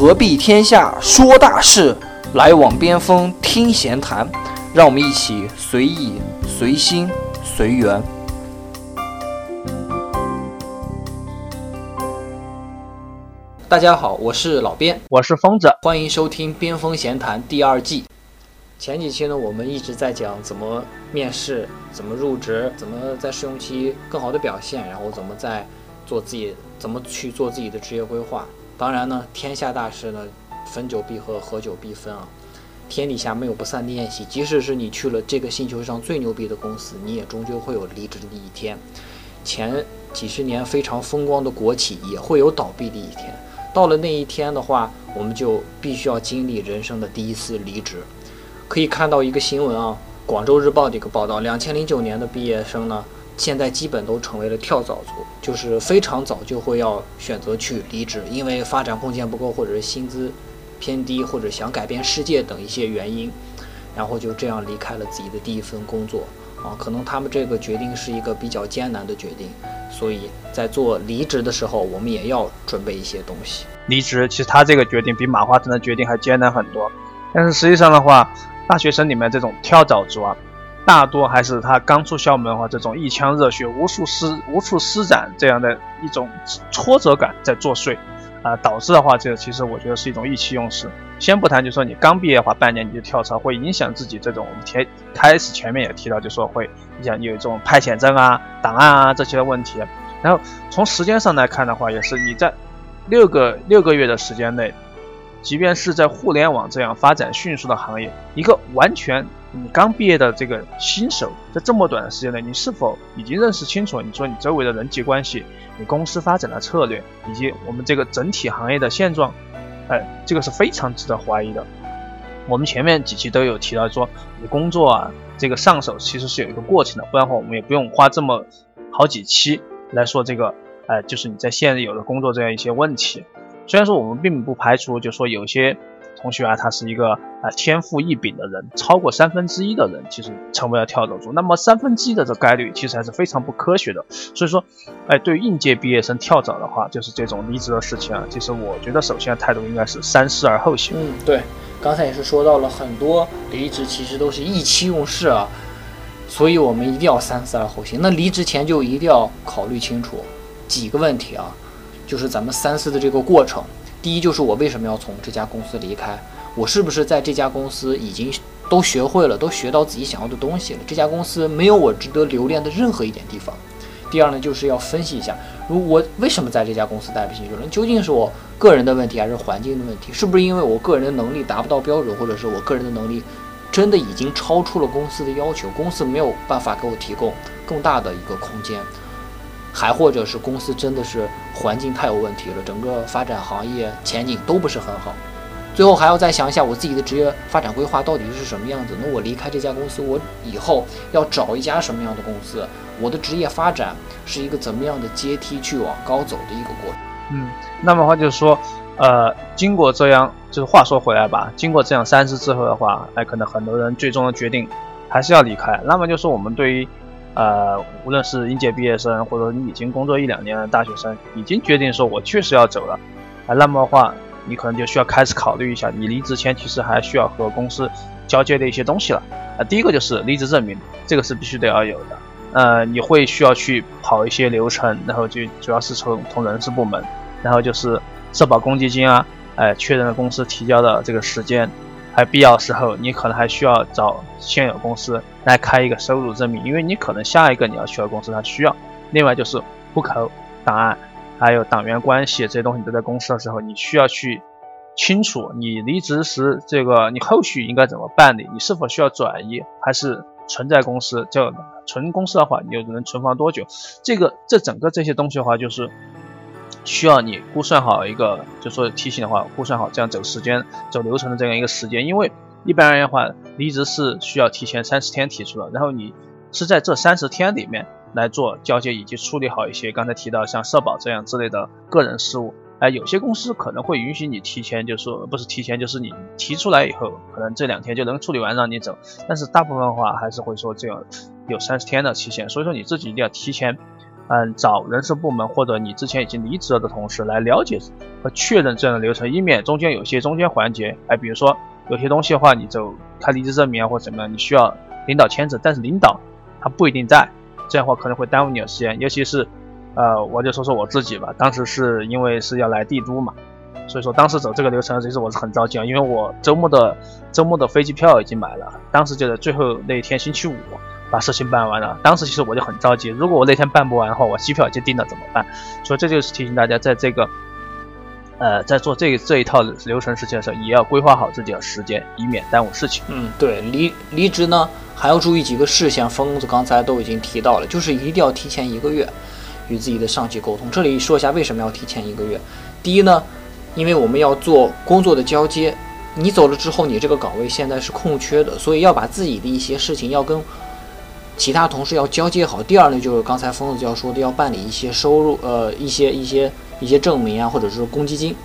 何必天下说大事，来往边锋听闲谈。让我们一起随意、随心、随缘。大家好，我是老边，我是疯子，欢迎收听《边锋闲谈》第二季。前几期呢，我们一直在讲怎么面试、怎么入职、怎么在试用期更好的表现，然后怎么在做自己、怎么去做自己的职业规划。当然呢，天下大事呢，分久必合，合久必分啊。天底下没有不散的宴席，即使是你去了这个星球上最牛逼的公司，你也终究会有离职的一天。前几十年非常风光的国企也会有倒闭的一天。到了那一天的话，我们就必须要经历人生的第一次离职。可以看到一个新闻啊，广州日报的一个报道，两千零九年的毕业生呢，现在基本都成为了跳蚤族，就是非常早就会要选择去离职，因为发展空间不够，或者是薪资偏低，或者想改变世界等一些原因，然后就这样离开了自己的第一份工作啊。可能他们这个决定是一个比较艰难的决定，所以在做离职的时候，我们也要准备一些东西。离职其实他这个决定比马化腾的决定还艰难很多，但是实际上的话。大学生里面这种跳蚤族啊，大多还是他刚出校门的话，这种一腔热血无处施无处施展这样的一种挫折感在作祟，啊，导致的话，这其实我觉得是一种意气用事。先不谈，就说你刚毕业的话，半年你就跳槽，会影响自己这种我们前开始前面也提到，就说会影响有一种派遣证啊、档案啊这些问题。然后从时间上来看的话，也是你在六个六个月的时间内。即便是在互联网这样发展迅速的行业，一个完全你刚毕业的这个新手，在这么短的时间内，你是否已经认识清楚？你说你周围的人际关系，你公司发展的策略，以及我们这个整体行业的现状，哎，这个是非常值得怀疑的。我们前面几期都有提到说，你工作啊，这个上手其实是有一个过程的，不然的话我们也不用花这么好几期来说这个，哎，就是你在现有的工作这样一些问题。虽然说我们并不排除，就说有些同学啊，他是一个啊天赋异禀的人，超过三分之一的人其实成为了跳蚤族，那么三分之一的这概率其实还是非常不科学的。所以说，哎，对应届毕业生跳蚤的话，就是这种离职的事情啊，其实我觉得首先态度应该是三思而后行。嗯，对，刚才也是说到了很多离职其实都是意气用事啊，所以我们一定要三思而后行。那离职前就一定要考虑清楚几个问题啊。就是咱们三思的这个过程，第一就是我为什么要从这家公司离开，我是不是在这家公司已经都学会了，都学到自己想要的东西了？这家公司没有我值得留恋的任何一点地方。第二呢，就是要分析一下，如我为什么在这家公司待不下去了？究竟是我个人的问题，还是环境的问题？是不是因为我个人的能力达不到标准，或者是我个人的能力真的已经超出了公司的要求，公司没有办法给我提供更大的一个空间？还或者是公司真的是环境太有问题了，整个发展行业前景都不是很好。最后还要再想一下我自己的职业发展规划到底是什么样子。那我离开这家公司，我以后要找一家什么样的公司？我的职业发展是一个怎么样的阶梯去往高走的一个过程？嗯，那么话就是说，呃，经过这样，就是话说回来吧，经过这样三次之后的话，哎，可能很多人最终的决定还是要离开。那么就是我们对于。呃，无论是应届毕业生，或者你已经工作一两年的大学生，已经决定说我确实要走了，啊，那么的话，你可能就需要开始考虑一下，你离职前其实还需要和公司交接的一些东西了。啊，第一个就是离职证明，这个是必须得要有的。呃，你会需要去跑一些流程，然后就主要是从从人事部门，然后就是社保公积金啊，哎，确认了公司提交的这个时间。还必要时候，你可能还需要找现有公司来开一个收入证明，因为你可能下一个你要去的公司它需要。另外就是户口档案，还有党员关系这些东西，都在公司的时候，你需要去清楚你离职时这个你后续应该怎么办理，你是否需要转移，还是存在公司？就存公司的话，你又能存放多久？这个这整个这些东西的话，就是。需要你估算好一个，就说提醒的话，估算好这样走时间、走流程的这样一个时间。因为一般而言的话，离职是需要提前三十天提出的，然后你是在这三十天里面来做交接以及处理好一些刚才提到像社保这样之类的个人事务。哎，有些公司可能会允许你提前，就说不是提前，就是你提出来以后，可能这两天就能处理完让你走。但是大部分的话还是会说这样有三十天的期限，所以说你自己一定要提前。嗯，找人事部门或者你之前已经离职了的同事来了解和确认这样的流程，以免中间有些中间环节，哎，比如说有些东西的话，你就开离职证明啊或者怎么样，你需要领导签字，但是领导他不一定在，这样的话可能会耽误你的时间，尤其是，呃，我就说说我自己吧，当时是因为是要来帝都嘛，所以说当时走这个流程其实我是很着急啊，因为我周末的周末的飞机票已经买了，当时就在最后那一天星期五。把事情办完了，当时其实我就很着急。如果我那天办不完的话，我机票已经订了怎么办？所以这就是提醒大家，在这个，呃，在做这这一套流程事情的时候，也要规划好自己的时间，以免耽误事情。嗯，对，离离职呢还要注意几个事项，疯子刚才都已经提到了，就是一定要提前一个月与自己的上级沟通。这里说一下为什么要提前一个月。第一呢，因为我们要做工作的交接，你走了之后，你这个岗位现在是空缺的，所以要把自己的一些事情要跟。其他同事要交接好。第二呢，就是刚才疯子要说的，要办理一些收入，呃，一些一些一些证明啊，或者是公积金。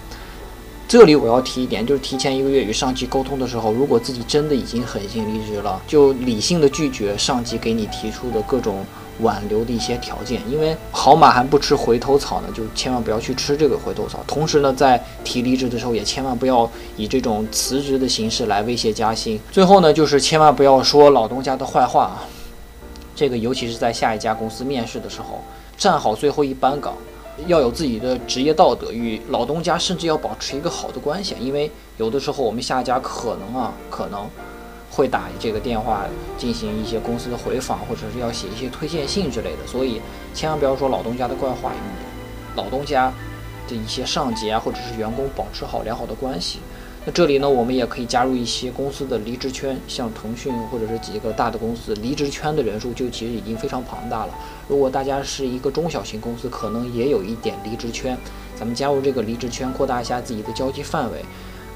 这里我要提一点，就是提前一个月与上级沟通的时候，如果自己真的已经狠心离职了，就理性的拒绝上级给你提出的各种挽留的一些条件。因为好马还不吃回头草呢，就千万不要去吃这个回头草。同时呢，在提离职的时候，也千万不要以这种辞职的形式来威胁加薪。最后呢，就是千万不要说老东家的坏话啊。这个尤其是在下一家公司面试的时候，站好最后一班岗，要有自己的职业道德，与老东家甚至要保持一个好的关系。因为有的时候我们下家可能啊，可能会打这个电话进行一些公司的回访，或者是要写一些推荐信之类的。所以千万不要说老东家的怪话，与老东家的一些上级啊，或者是员工保持好良好的关系。那这里呢，我们也可以加入一些公司的离职圈，像腾讯或者是几个大的公司，离职圈的人数就其实已经非常庞大了。如果大家是一个中小型公司，可能也有一点离职圈，咱们加入这个离职圈，扩大一下自己的交际范围。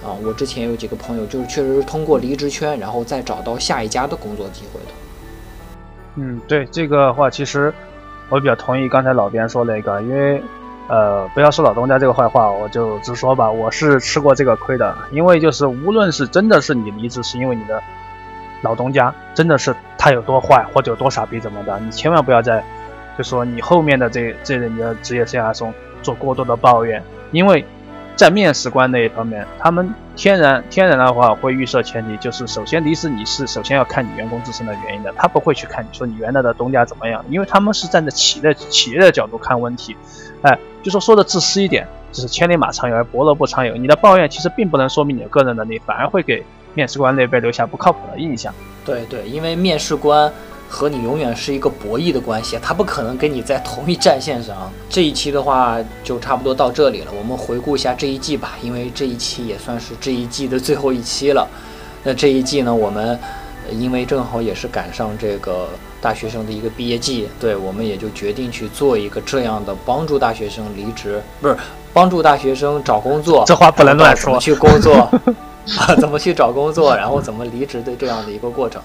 啊，我之前有几个朋友，就是确实是通过离职圈，然后再找到下一家的工作机会的。嗯，对这个话，其实我比较同意刚才老边说那个，因为。呃，不要说老东家这个坏话，我就直说吧，我是吃过这个亏的。因为就是无论是真的是你离职是因为你的老东家真的是他有多坏或者有多傻逼怎么的，你千万不要在就说你后面的这这你的职业生涯中做过多的抱怨，因为。在面试官那一方面，他们天然天然的话会预设前提，就是首先离职你是首先要看你员工自身的原因的，他不会去看你说你原来的东家怎么样，因为他们是站在企业企业的角度看问题，哎，就说说的自私一点，就是千里马常有而伯乐不常有，你的抱怨其实并不能说明你的个人能力，反而会给面试官那边留下不靠谱的印象。对对，因为面试官。和你永远是一个博弈的关系，他不可能跟你在同一战线上。这一期的话就差不多到这里了，我们回顾一下这一季吧，因为这一期也算是这一季的最后一期了。那这一季呢，我们因为正好也是赶上这个大学生的一个毕业季，对，我们也就决定去做一个这样的帮助大学生离职，不是帮助大学生找工作。这话不能乱说。去工作 啊？怎么去找工作？然后怎么离职的这样的一个过程？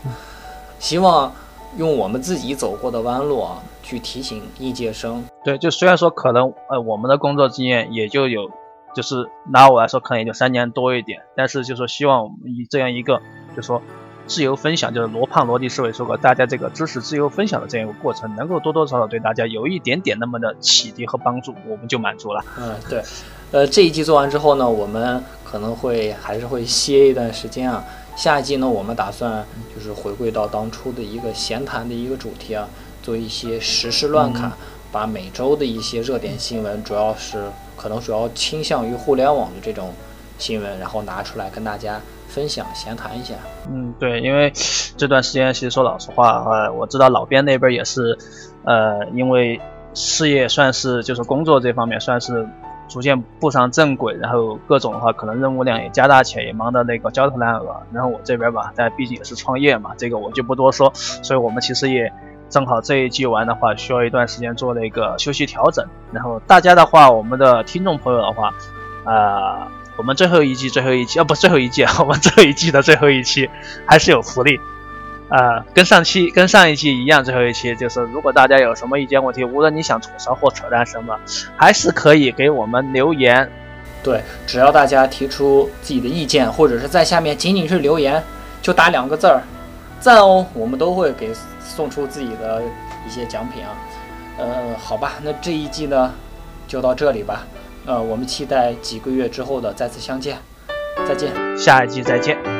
希望。用我们自己走过的弯路啊，去提醒应届生。对，就虽然说可能呃我们的工作经验也就有，就是拿我来说可能也就三年多一点，但是就说希望以这样一个就说自由分享，就是罗胖罗迪思维说过，大家这个知识自由分享的这样一个过程，能够多多少少对大家有一点点那么的启迪和帮助，我们就满足了。嗯，对，呃这一季做完之后呢，我们可能会还是会歇一段时间啊。下一季呢，我们打算就是回归到当初的一个闲谈的一个主题啊，做一些时事乱侃，把每周的一些热点新闻，主要是可能主要倾向于互联网的这种新闻，然后拿出来跟大家分享闲谈一下。嗯，对，因为这段时间其实说老实话，呃，我知道老边那边也是，呃，因为事业算是就是工作这方面算是。逐渐步上正轨，然后各种的话，可能任务量也加大起来，也忙得那个焦头烂额。然后我这边吧，但毕竟也是创业嘛，这个我就不多说。所以我们其实也正好这一季完的话，需要一段时间做那个休息调整。然后大家的话，我们的听众朋友的话，呃，我们最后一季最后一期，啊不最后一季，我们这一季的最后一期还是有福利。呃，跟上期跟上一期一样，最后一期就是，如果大家有什么意见问题，无论你想吐槽或扯淡什么，还是可以给我们留言。对，只要大家提出自己的意见，或者是在下面仅仅是留言，就打两个字儿，赞哦，我们都会给送出自己的一些奖品啊。呃，好吧，那这一季呢就到这里吧。呃，我们期待几个月之后的再次相见，再见。下一季再见。